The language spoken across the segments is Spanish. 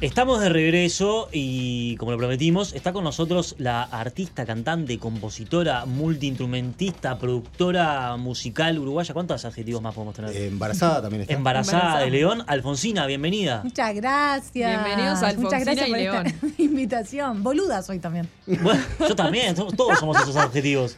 Estamos de regreso y como lo prometimos, está con nosotros la artista, cantante, compositora, multiinstrumentista, productora musical uruguaya. ¿Cuántos adjetivos más podemos tener? Eh, embarazada también está. Embarazada, Embarazada. de León. Alfonsina, bienvenida. Muchas gracias. Bienvenidos a Muchas Alfonsina gracias y por León. esta invitación. Boluda soy también. Bueno, yo también, somos- todos somos esos adjetivos.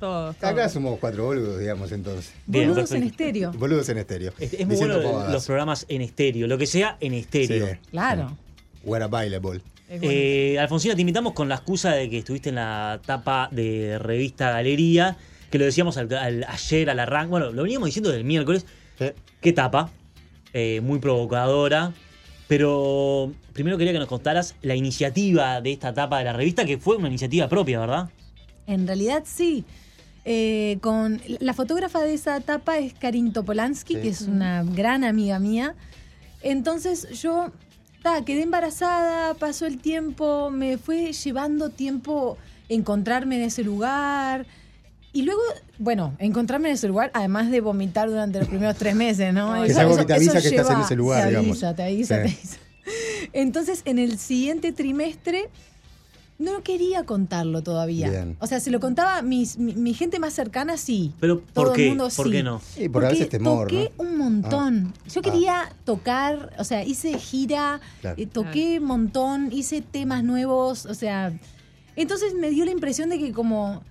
Todos, Acá todos. somos cuatro boludos, digamos, entonces. Bien, Boludos en estéreo. Boludos en estéreo. Es, es muy bueno pavadas. los programas en estéreo, lo que sea en estéreo. Sí. Claro. Where available. Bueno. Eh, Alfonsina, te invitamos con la excusa de que estuviste en la tapa de revista Galería, que lo decíamos al- al- ayer al arranque, bueno, lo veníamos diciendo del miércoles, Sí. qué tapa, Eh, muy provocadora, pero primero quería que nos contaras la iniciativa de esta tapa de la revista, que fue una iniciativa propia, ¿verdad? En realidad sí. Eh, con la fotógrafa de esa etapa es Karin Topolansky, Sí. que es una gran amiga mía. Entonces yo ta, quedé embarazada, pasó el tiempo, me fue llevando tiempo encontrarme en ese lugar. Y luego, bueno, encontrarme en ese lugar, además de vomitar durante los primeros tres meses, ¿no? Que es algo que te avisa que estás en ese lugar, te digamos. te avisa, Sí. te avisa. Entonces, en el siguiente trimestre, no quería contarlo todavía. Bien. O sea, se lo contaba mis- mi, mi gente más cercana, sí. Pero, ¿por Todo qué? el mundo ¿Por sí. qué no? Sí, porque a veces temor, toqué ¿no? un montón. Yo Ah. quería tocar, o sea, hice gira, Claro. eh, toqué un montón, hice temas nuevos, o sea, entonces me dio la impresión de que como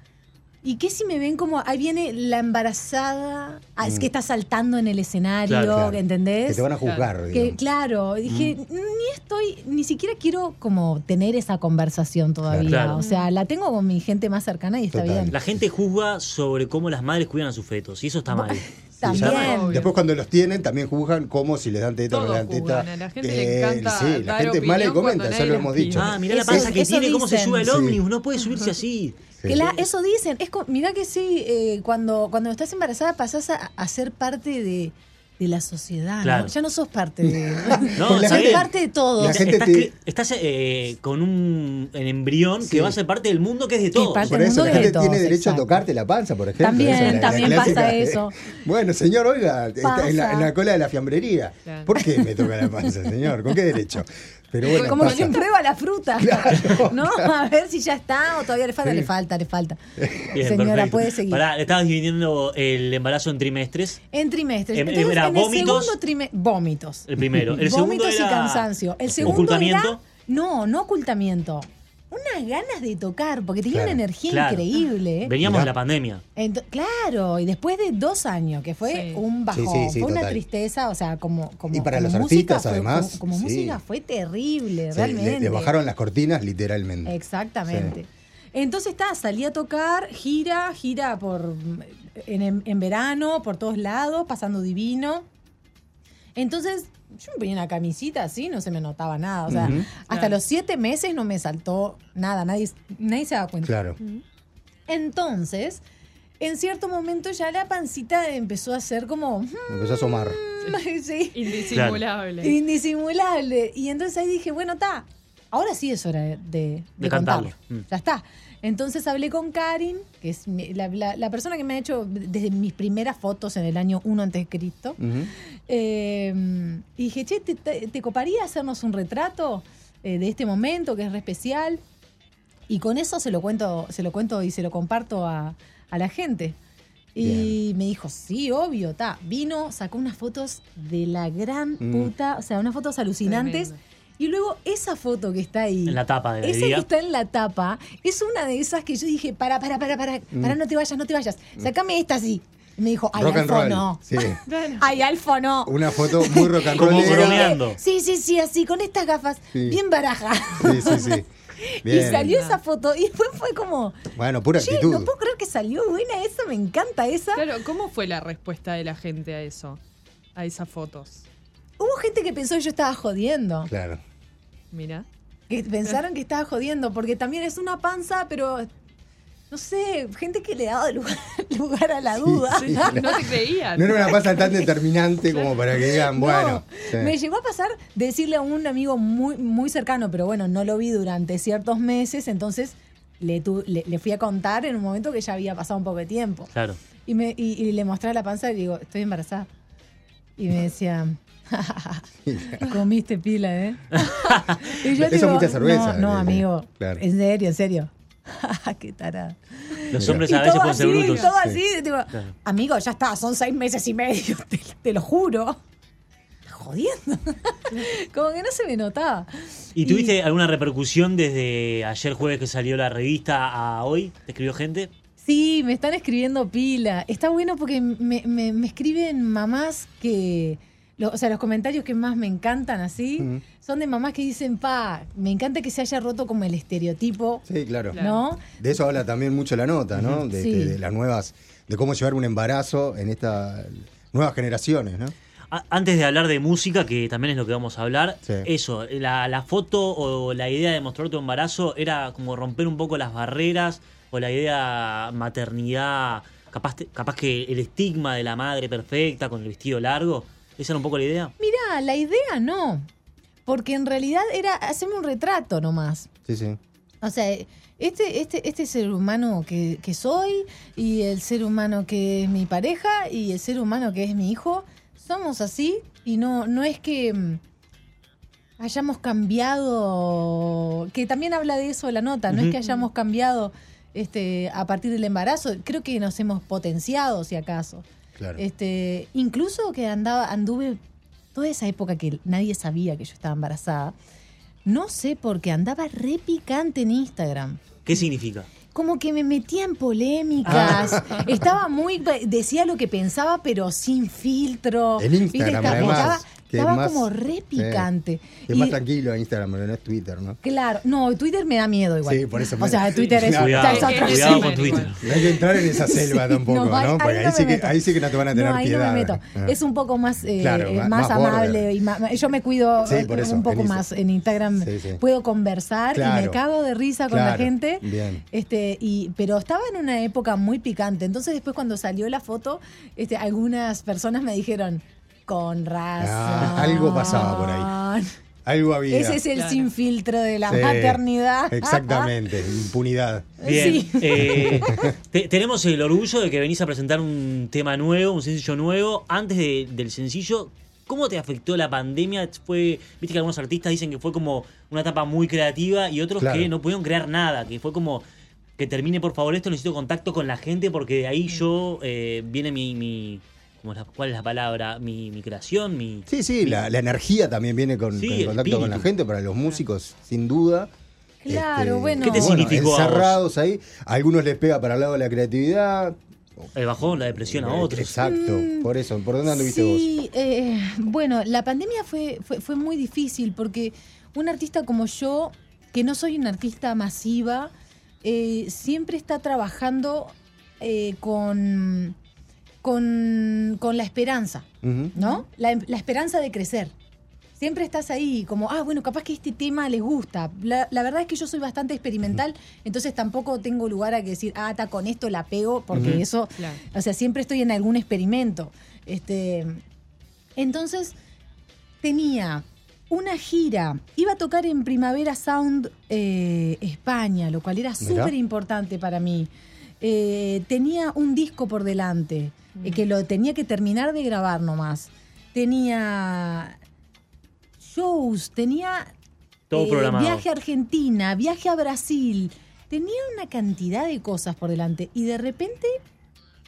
¿Y qué si me ven como ahí viene la embarazada, ah, es Mm. que está saltando en el escenario, Claro, claro. ¿entendés? Que te van a juzgar, Que, digamos. claro, dije, Mm. ni estoy, ni siquiera quiero como tener esa conversación todavía. Claro. O sea, la tengo con mi gente más cercana y está Total. bien. La gente juzga sobre cómo las madres cuidan a sus fetos, y eso está mal. También. Después cuando los tienen también juzgan como si les dan teta o no Todos le dan teta. a la gente le encanta Sí, la dar gente es mala y comenta, ya lo les hemos dicho. Ah, mirá la panza que eso tiene, cómo se sube el Sí. ómnibus, no puede subirse así. Sí. Que la- eso dicen, es mirá que sí, eh, cuando, cuando estás embarazada pasás a, a ser parte de, de la sociedad. Ya no sos parte de... No, La gente- parte de todo. la gente estás te- cre- estás, eh, con un embrión Sí. que va a ser parte del mundo que es de todos. parte Por del eso mundo la de gente todos, tiene derecho exacto. a tocarte la panza, por ejemplo. También, la también clásica. pasa eso. Bueno, señor, oiga, está en la, Pasa. en la cola de la fiambrería. Claro. ¿Por qué me toca la panza, señor? ¿Con qué derecho? Pero bueno, Como pasa. quien prueba la fruta. Claro. ¿No? A ver si ya está o todavía le falta, Sí. le falta, le falta. Bien, Señora, perfecto. puede seguir. Pará, le estabas dividiendo el embarazo en trimestres. En trimestres. Em, Entonces, era en el vómitos. segundo trimestre. Vómitos. El primero. El segundo vómitos era y cansancio. El segundo ocultamiento. era. No, no ocultamiento. Unas ganas de tocar, porque tenía Claro. una energía Claro. increíble. Veníamos de la pandemia. Ento- claro, y después de dos años, que fue Sí. un bajón, Sí, sí, sí, fue una tristeza, o sea, como, como Y para como los música artistas, fue- además, como, como sí. música fue terrible, Sí, realmente. le, le bajaron las cortinas literalmente. Exactamente. Entonces está, salí a tocar, gira, gira por en- en verano, por todos lados, pasando divino. Entonces, yo me ponía una camisita así, no se me notaba nada. O sea, hasta Claro. los siete meses no me saltó nada, nadie, nadie se da cuenta. Claro. Entonces, en cierto momento ya la pancita empezó a ser como, "Hmm", Empezó a asomar. sí, Indisimulable. indisimulable. Y entonces ahí dije, bueno, está, ahora sí es hora de, de, De contarlo. cantarlo. Mm. Ya está. Entonces hablé con Karin, que es mi- la, la- la persona que me ha hecho desde mis primeras fotos en el año 1 antes de Cristo. Eh, y dije, che, ¿te, te- te coparía hacernos un retrato eh, de este momento que es re especial? Y con eso se lo cuento, se lo cuento y se lo comparto a, a la gente. Y me dijo, sí, obvio, está. Vino, sacó unas fotos de la gran Mm. puta, o sea, unas fotos alucinantes. Tremendo. Y luego esa foto que está ahí. En la tapa de Esa Galería. que está en la tapa es una de esas que yo dije, para, para, para, para, para, no te vayas, no te vayas. Sácame esta así. Y me dijo, ay, Rock Alfo, no. Sí. Ay, Alfo, no. Una foto muy rock and Como roll. bromeando. Sí, sí, sí, así, con estas gafas, Sí. bien baraja. Sí, sí, sí. Y salió esa foto y después fue como, Bueno, pura actitud. no puedo creer que salió buena esa, me encanta esa. Claro, ¿cómo fue la respuesta de la gente a eso? A esas fotos. Hubo gente que pensó que yo estaba jodiendo. Claro. Mira. Que pensaron que estaba jodiendo, porque también es una panza, pero no sé, gente que le daba lugar, lugar a la duda. sí. No te creían. No era una pasa tan determinante como para que digan, No, bueno. sí. Me llegó a pasar decirle a un amigo muy, muy cercano, pero bueno, no lo vi durante ciertos meses, entonces le, tu- le, le fui a contar en un momento que ya había pasado un poco de tiempo. Claro. Y, me, y, y le mostré la panza y le digo, estoy embarazada. Y me decía, comiste pila, ¿eh? y Eso es mucha cerveza, No, no eh, amigo. claro. En serio, en serio. Qué tarada. Los hombres a veces pueden ser brutos. todo Sí. amigo, ya está, son seis meses y medio, te, te lo juro. Jodiendo. Como que no se me notaba. ¿Y tuviste alguna repercusión desde ayer jueves que salió la revista a hoy? ¿Te escribió gente? Sí, me están escribiendo pila. Está bueno porque me, me- me escriben mamás que. Lo- o sea, los comentarios que más me encantan así son de mamás que dicen, pa, me encanta que se haya roto como el estereotipo, Sí, claro. ¿no? De eso habla también mucho la nota, ¿no? De, Sí. de- de las nuevas, de cómo llevar un embarazo en estas nuevas generaciones, ¿no? A- Antes de hablar de música, que también es lo que vamos a hablar, Sí. eso, la, la foto o la idea de mostrar tu embarazo era como romper un poco las barreras o la idea maternidad, capaz, capaz que el estigma de la madre perfecta con el vestido largo, esa era un poco la idea. Mirá, la idea no. Porque en realidad era hacerme un retrato nomás. Sí, sí. O sea, este, este, este ser humano que, que soy y el ser humano que es mi pareja y el ser humano que es mi hijo, somos así y no, no es que mm, hayamos cambiado, que también habla de eso la nota, no es que hayamos cambiado este, a partir del embarazo, creo que nos hemos potenciado si acaso. Claro. Este, incluso que andaba, anduve toda esa época que nadie sabía que yo estaba embarazada. No sé por qué andaba re picante en Instagram. ¿Qué significa? Como que me metía en polémicas. Ah. Estaba muy. Decía lo que pensaba, pero sin filtro. En ¿Viste? Instagram, Estaba, además, estaba- que es estaba más- como re picante. Es Y- más tranquilo Instagram, pero no es Twitter, ¿no? Claro, no, Twitter me da miedo igual. Sí, por eso O me- sea, Twitter es, Cuidado. Cuidado, cuidado con Twitter. No hay que entrar en esa selva Sí, tampoco, ¿no? ahí- Porque ahí sí que, ahí sí que no te van a tener no, ahí piedad. no me meto. Ah. Es un poco más, eh, Claro, más- más, más amable. Y más- yo me cuido Sí, por eso, un poco en más en Instagram. Sí, sí. Puedo conversar y me Claro. cago de risa con la Claro, gente. bien. Este, y, pero estaba en una época muy picante. Entonces después cuando salió la foto, este, algunas personas me dijeron, con razón. Ah, algo pasaba por ahí. Algo había. Ese es el Claro. sin filtro de la Sí, maternidad. Exactamente, impunidad. Bien, Sí. eh, te- tenemos el orgullo de que venís a presentar un tema nuevo, un sencillo nuevo. Antes de- del sencillo, ¿cómo te afectó la pandemia? Fue, viste que algunos artistas dicen que fue como una etapa muy creativa y otros Claro. que no pudieron crear nada, que fue como que termine por favor esto, necesito contacto con la gente porque de ahí yo eh, viene mi, mi ¿cómo es la- ¿cuál es la palabra? Mi, mi creación, mi... Sí, sí, la, la energía también viene con, Sí, con el el contacto con la gente, para los músicos, sin duda. Este, Claro, bueno. ¿Qué te bueno, significó a vos? encerrados ahí, a algunos les pega para el lado de la creatividad. El bajón, la depresión a otros. Exacto, por eso. ¿Por dónde anduviste Mm, sí, eh, bueno, la pandemia fue, fue, fue muy difícil porque un artista como yo, que no soy una artista masiva, eh, siempre está trabajando eh, con, con, con la esperanza. ¿no? La, la esperanza de crecer. Siempre estás ahí, como, ah, bueno, capaz que este tema les gusta. La, la verdad es que yo soy bastante experimental, entonces tampoco tengo lugar a que decir, ah, está con esto la pego, porque eso Claro. o sea, siempre estoy en algún experimento. Este, entonces, tenía una gira, iba a tocar en Primavera Sound eh, España, lo cual era súper importante para mí. Eh, tenía un disco por delante, eh, que lo tenía que terminar de grabar nomás. Tenía shows, tenía Todo eh, programado. viaje a Argentina, viaje a Brasil. Tenía una cantidad de cosas por delante y de repente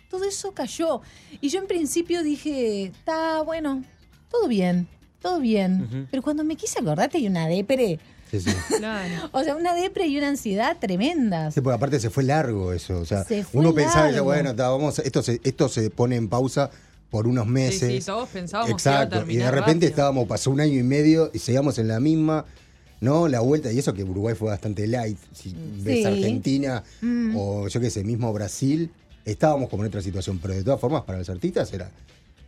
todo eso cayó. Y yo en principio dije, está bueno, todo bien, todo bien. Pero cuando me quise acordar hay una depre, Sí, sí. Claro. o sea, una depre y una ansiedad tremendas. Sí, porque aparte se fue largo eso. O sea, Se fue uno pensaba, largo. bueno, vamos, esto se, esto se pone en pausa por unos meses. Sí, sí, todos pensábamos que iba a Exacto. y de repente rápido. estábamos, pasó un año y medio y seguíamos en la misma, ¿no? La vuelta, y eso que Uruguay fue bastante light. Si ves Sí. Argentina Mm. o yo qué sé, mismo Brasil, estábamos como en otra situación. Pero de todas formas, para los artistas era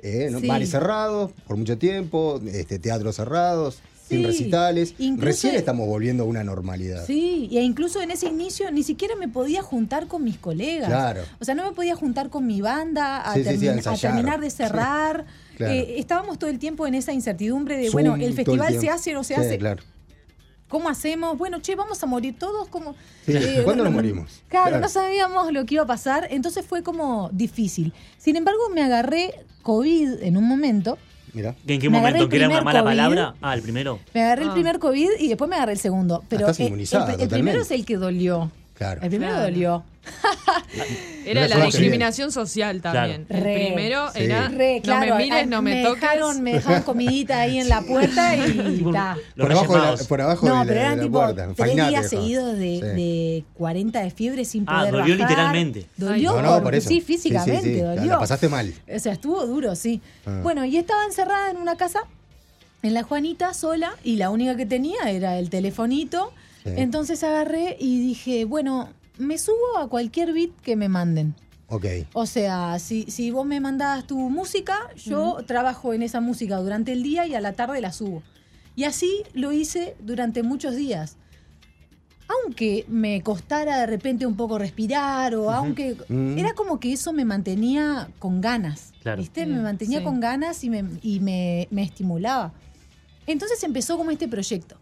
eh, ¿no? Sí. bares cerrados por mucho tiempo, este, teatros cerrados, sin recitales. Incluso- Recién estamos volviendo a una normalidad. Sí, y incluso en ese inicio ni siquiera me podía juntar con mis colegas. Claro. O sea, no me podía juntar con mi banda a, Sí, terminar de cerrar. Claro. Eh, estábamos todo el tiempo en esa incertidumbre de, Zoom bueno, el festival se hace o no se hace. claro. ¿Cómo hacemos? Bueno, che, vamos a morir todos como... Sí, ¿cuándo nos morimos? Claro, Claro. no sabíamos lo que iba a pasar, entonces fue como difícil. Sin embargo, me agarré COVID en un momento Mirá. ¿En qué Me momento? el ¿Que era una mala COVID. palabra? Ah, el primero. Me agarré el Ah. primer COVID y después me agarré el segundo. Pero estás eh, el, inmunizada, el primero es el que dolió. Claro. El primero Claro. dolió. Era la discriminación social también. El Re. primero Sí. era Re, claro, no me mires, no me, toques. Dejaron, me dejaron comidita ahí en la puerta y ta. los Por abajo, de la, por abajo No, de la, pero de eran la tipo puerta. tres Fainate días dejaba. seguidos de, Sí. de 40 de fiebre sin Ah, poder dolió bajar. literalmente. Dolió, No, no, por porque eso. sí, físicamente Sí, sí, sí. La- dolió. La pasaste mal. O sea, estuvo duro, sí. Ah. Bueno, y estaba encerrada en una casa, en la Juanita, sola, y la única que tenía era el telefonito. Sí. Entonces agarré y dije, bueno, me subo a cualquier beat que me manden. Ok. O sea, si, si vos me mandás tu música, yo trabajo en esa música durante el día y a la tarde la subo. Y así lo hice durante muchos días. Aunque me costara de repente un poco respirar o aunque... Mm. Era como que eso me mantenía con ganas. Claro. ¿Viste? Mm, Me mantenía sí. con ganas y, me, y me, me estimulaba. Entonces empezó como este proyecto.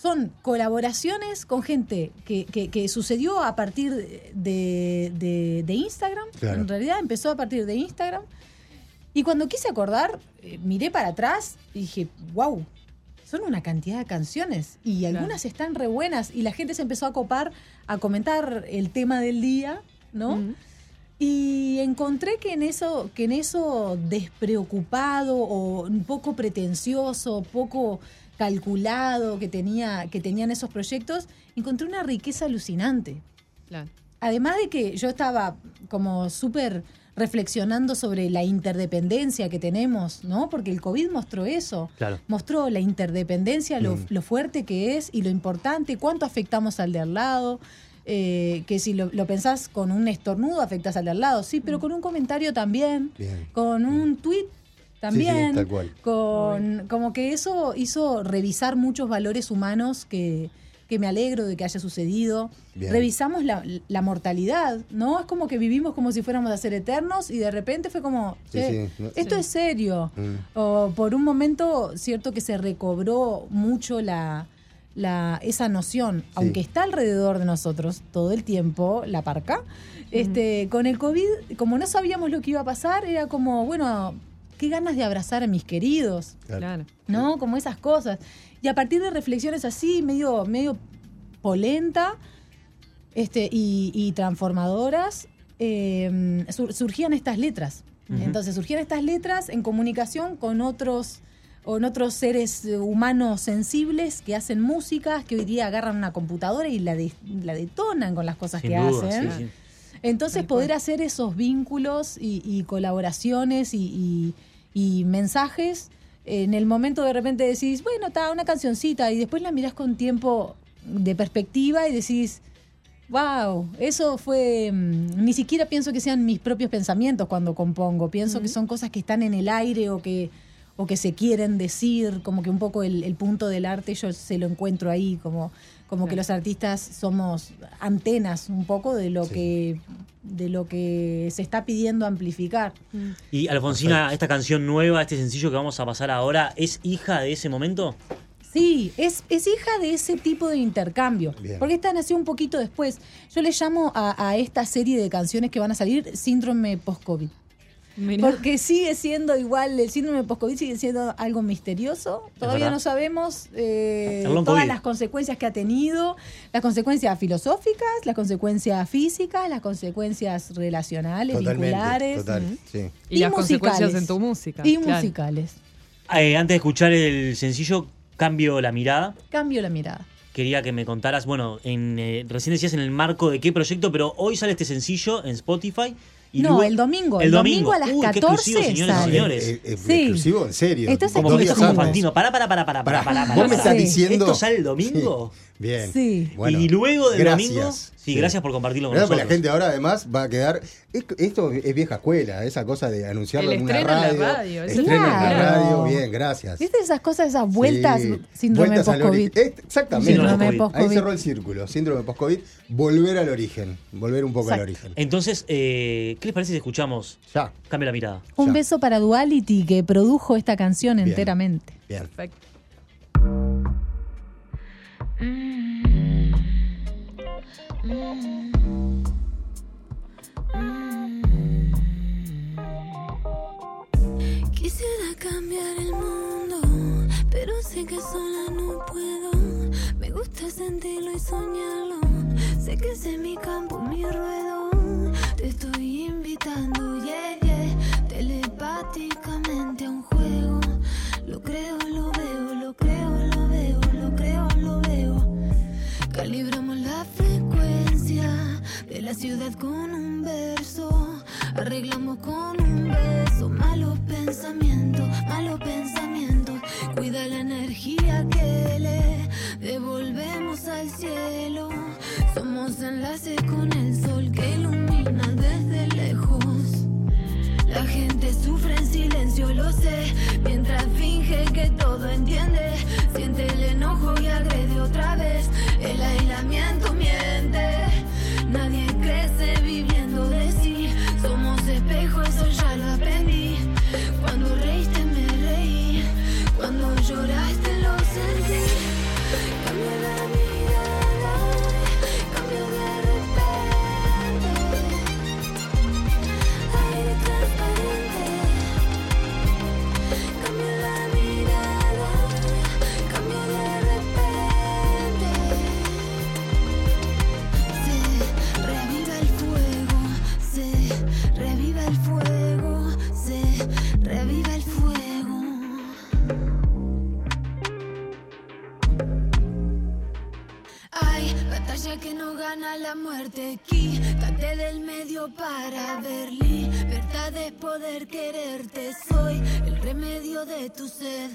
Son colaboraciones con gente que, que- que sucedió a partir de, de- de Instagram. Claro. En realidad empezó a partir de Instagram. Y cuando quise acordar, eh, miré para atrás y dije, wow, son una cantidad de canciones. Y Claro. algunas están re buenas. Y la gente se empezó a copar, a comentar el tema del día, ¿no? Mm. Y encontré que en eso, que en eso despreocupado o un poco pretencioso, poco calculado que tenía, que tenían esos proyectos, encontré una riqueza alucinante. Claro. Además de que yo estaba como súper reflexionando sobre la interdependencia que tenemos, ¿no? Porque el COVID mostró eso. Claro. Mostró la interdependencia, lo, Mm. lo fuerte que es y lo importante, cuánto afectamos al de al lado. Eh, que si lo, lo pensás con un estornudo afectas al de al lado, sí, pero con un comentario también, Bien. con un tweet también, Sí, sí, tal cual. con como que eso hizo revisar muchos valores humanos que, que me alegro de que haya sucedido. Bien. Revisamos la, la mortalidad, ¿no? Es como que vivimos como si fuéramos a ser eternos y de repente fue como, Sí, "Che, sí, no- esto Sí. es serio. Mm. O por un momento, cierto que se recobró mucho la, la, esa noción, aunque está alrededor de nosotros todo el tiempo, la parca. Este, con el COVID, como no sabíamos lo que iba a pasar, era como, bueno, qué ganas de abrazar a mis queridos, Claro. ¿no? Como esas cosas. Y a partir de reflexiones así, medio, medio polenta este, y, y transformadoras, eh, sur- surgían estas letras. Entonces surgían estas letras en comunicación con otros, con otros seres eh, humanos sensibles que hacen música, que hoy día agarran una computadora y la, de- la detonan con las cosas Sin que duda, hacen. sí, sí. Entonces poder hacer esos vínculos y, y colaboraciones y, y- y mensajes, en el momento de repente decís, bueno, está una cancioncita y después la mirás con tiempo de perspectiva y decís, wow, eso fue, mm, ni siquiera pienso que sean mis propios pensamientos cuando compongo, pienso que son cosas que están en el aire o que, o que se quieren decir, como que un poco el, el punto del arte yo se lo encuentro ahí, como, como que los artistas somos antenas un poco de lo Sí. que de lo que se está pidiendo amplificar. Mm. Y Alfonsina, Perfecto. esta canción nueva, este sencillo que vamos a pasar ahora, ¿es hija de ese momento? Sí, es, es hija de ese tipo de intercambio. Bien. Porque esta nació un poquito después. Yo le llamo a, a esta serie de canciones que van a salir síndrome post-COVID. Mirá. Porque sigue siendo igual, el síndrome post-COVID sigue siendo algo misterioso. Todavía no sabemos eh, todas COVID. las consecuencias que ha tenido, las consecuencias filosóficas, las consecuencias físicas, las consecuencias relacionales, Totalmente. vinculares Total. Sí. y, y las consecuencias musicales. en tu música. y claro. musicales. Eh, antes de escuchar el sencillo, cambio la mirada. Cambio la mirada. Quería que me contaras, bueno, en, eh, recién decías en el marco de qué proyecto, pero hoy sale este sencillo en Spotify. Y No, luego- el domingo, el domingo a las Uy, qué exclusivo, 14 señores y sale. señores. Eh, eh, Sí. Exclusivo, en serio. Esto es Como esto es como. Fantino. Para, para, para, para, para, Pará, para, vos me para. estás diciendo. ¿Esto sale el domingo? Sí. Bien. Sí. Bueno, y luego del gracias. domingo. Sí, gracias por compartirlo con Gracias, nosotros. la gente ahora además va a quedar. es- Esto es vieja escuela, esa cosa de anunciarlo El en una estreno en la radio. radio, Estreno en la radio, bien, gracias. ¿Viste esas cosas, esas vueltas, Sí. síndrome post-COVID? Exactamente. Síndrome Ahí post-COVID. cerró el círculo. Síndrome post-COVID. Volver al origen. Volver un poco al origen. Entonces, eh, ¿qué les parece si escuchamos Ya. Cambia la mirada? Un Ya. beso para Duality que produjo esta canción Bien. enteramente. Bien. Perfecto. Quisiera cambiar el mundo, pero sé que sola no puedo. Me gusta sentirlo y soñarlo. Sé que ese es mi campo, mi ruedo. Te estoy invitando, yeah, yeah, telepáticamente ciudad con un verso. Arreglamos con un beso malos pensamientos, malos pensamientos. Cuida la energía que le devolvemos al cielo. Somos enlaces con el sol que ilumina desde lejos. La gente sufre en silencio, lo sé, mientras finge que todo entiende. Batalla que no gana la muerte. Quítate del medio para ver libertad de poder quererte. Soy el remedio de tu sed.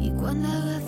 Y cuando haga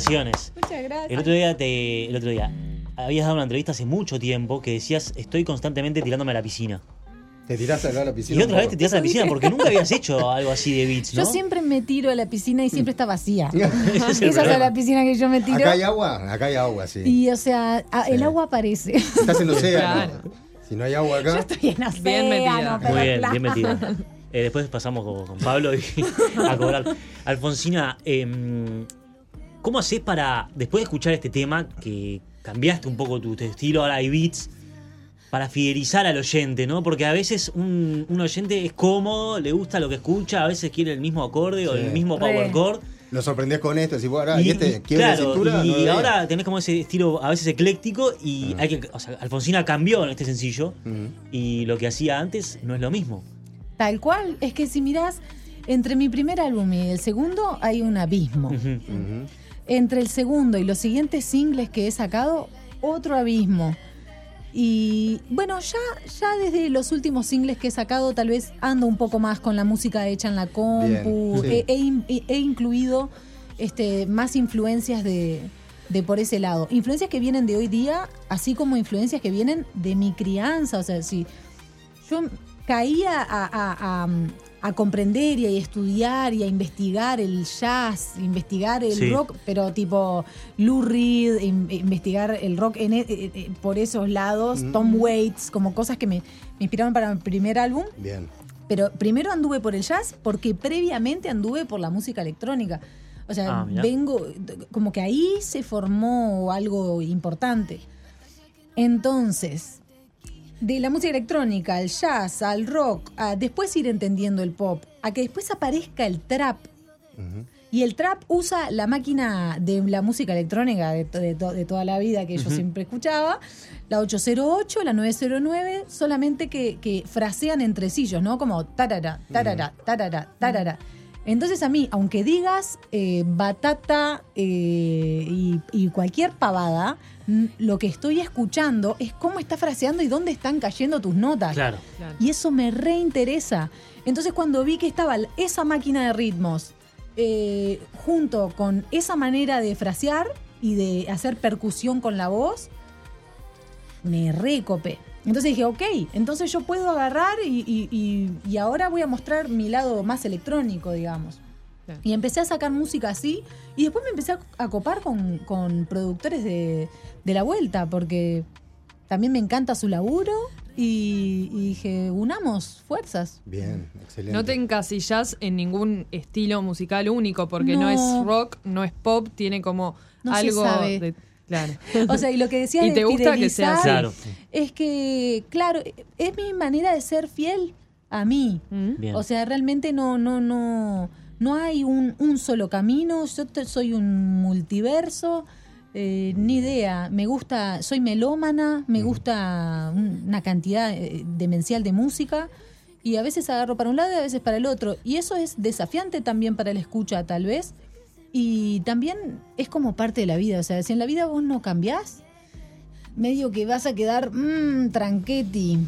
Felicitaciones. Muchas gracias. El otro día te, el otro día habías dado una entrevista hace mucho tiempo que decías estoy constantemente tirándome a la piscina. Te tirás acá a la piscina. Y otra vez te tirás a la piscina porque nunca habías hecho algo así de beats, ¿no? Yo siempre me tiro a la piscina y siempre está vacía. Es el Esa es la piscina que yo me tiro. Acá hay agua, acá hay agua, sí. Y o sea, a- el agua aparece. Estás en océano. Claro. Si no hay agua Yo acá. estoy en océano, Bien metida. Muy bien, bien metida. Eh, después pasamos con, con Pablo y a cobrar. Alfonsina, em, ¿cómo haces para, después de escuchar este tema, que cambiaste un poco tu, tu estilo, ahora hay beats, para fidelizar al oyente, ¿no? Porque a veces un, un oyente es cómodo, le gusta lo que escucha, a veces quiere el mismo acorde o el mismo Re. power chord. Lo sorprendés con esto, decís, bueno, ahora, Y, ¿y este y, claro, cintura? y No debería. ahora tenés como ese estilo a veces ecléctico y Ah. hay que, o sea, Alfonsina cambió en este sencillo y lo que hacía antes no es lo mismo. Tal cual, es que si mirás, entre mi primer álbum y el segundo hay un abismo. Entre el segundo y los siguientes singles que he sacado, otro abismo. Y bueno, ya, ya desde los últimos singles que he sacado, tal vez ando un poco más con la música hecha en la compu. Bien, sí. he, he in- he- he incluido este, más influencias de, de por ese lado. Influencias que vienen de hoy día, así como influencias que vienen de mi crianza. O sea, si yo caía a, a- a- a comprender y a estudiar y a investigar el jazz, investigar el Sí. rock, pero tipo Lou Reed, in- investigar el rock en e- eh, eh, por esos lados, Mm. Tom Waits, como cosas que me, me inspiraron para mi primer álbum. Bien. Pero primero anduve por el jazz porque previamente anduve por la música electrónica. O sea, Ah, vengo, como que ahí se formó algo importante. Entonces, de la música electrónica al jazz, al rock, a después ir entendiendo el pop, a que después aparezca el trap. Y el trap usa la máquina de la música electrónica de, to- de to- de toda la vida que yo siempre escuchaba, la 808, la 909, solamente que, que frasean entre sillos, ¿no? Como tarara, tarara, tarara, tarara. Entonces a mí, aunque digas eh, batata eh, y, y cualquier pavada, lo que estoy escuchando es cómo está fraseando y dónde están cayendo tus notas. Claro. Claro. Y eso me reinteresa. Entonces cuando vi que estaba esa máquina de ritmos eh, junto con esa manera de frasear y de hacer percusión con la voz, me recopé. Entonces dije, ok, entonces yo puedo agarrar y, y- y- y ahora voy a mostrar mi lado más electrónico, digamos. Claro. Y empecé a sacar música así y después me empecé a, copar con, con productores de, de la vuelta porque también me encanta su laburo y, y dije, unamos fuerzas. Bien, excelente. No te encasillas en ningún estilo musical único, porque no, No. es rock, no es pop, tiene como No se algo sabe. de. Claro. O sea, y lo que decía ¿Y de te gusta que sea así? Claro. es que, claro, es mi manera de ser fiel a mí. ¿Mm? Bien. O sea, realmente no, no, no, no hay un, un solo camino. Yo te- soy un multiverso. eh, ni idea. Me gusta, soy melómana, me gusta un- una cantidad eh, demencial de música. Y a veces agarro para un lado y a veces para el otro. Y eso es desafiante también para la escucha, tal vez. Y también es como parte de la vida. O sea, si en la vida vos no cambiás, medio que vas a quedar mmm, tranquetti.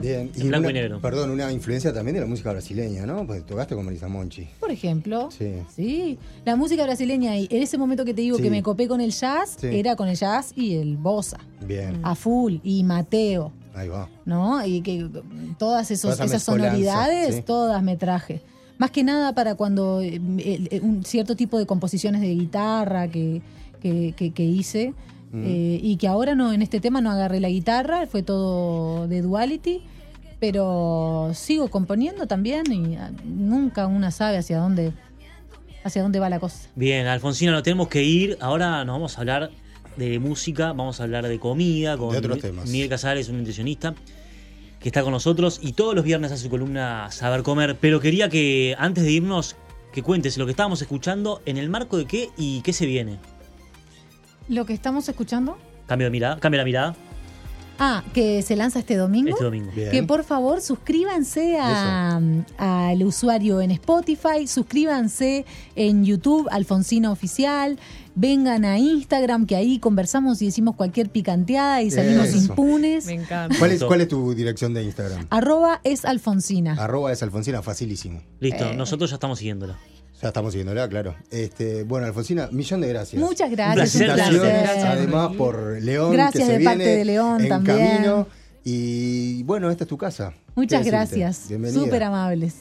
Bien. En blanco una- y negro. Perdón, una influencia también de la música brasileña, ¿no? Pues tocaste con Marisa Monchi. Por ejemplo, Sí. Sí, la música brasileña, y en ese momento que te digo Sí. que me copé con el jazz, Sí. era con el jazz y el bossa, Bien, a full, y Mateo, ahí va. ¿no? Y que todas esos, Toda esa esas sonoridades, sí. todas me traje. Más que nada para cuando eh, el- un cierto tipo de composiciones de guitarra que, que, que- que hice, Mm. eh, y que ahora no en este tema no agarré la guitarra, fue todo de duality. Pero sigo componiendo también y ah, nunca una sabe hacia dónde hacia dónde va la cosa. Bien, Alfonsina, nos tenemos que ir. Ahora nos vamos a hablar de música, vamos a hablar de comida con De otros temas. Miguel Casares, un nutricionista que está con nosotros y todos los viernes hace su columna Saber Comer. Pero quería que antes de irnos, que cuentes lo que estábamos escuchando, en el marco de qué y qué se viene. Lo que estamos escuchando. Cambio de mirada, cambia la mirada Ah, que se lanza este domingo. este domingo. Bien. Que por favor suscríbanse a- al usuario en Spotify, suscríbanse en YouTube, Alfonsina Oficial, vengan a Instagram, que ahí conversamos y decimos cualquier picanteada y salimos Eso. impunes. Me encanta. ¿Cuál es, ¿Cuál es tu dirección de Instagram? Arroba es Alfonsina. Arroba es Alfonsina, facilísimo. Listo, Eh. nosotros ya estamos siguiéndola. Ya estamos siguiéndola, claro. Este, bueno, Alfonsina, millón de gracias. Muchas gracias, Un placer. además por León, Gracias que se de parte de León en también. camino. Y bueno, esta es tu casa. Muchas gracias. Bienvenida. Súper amables.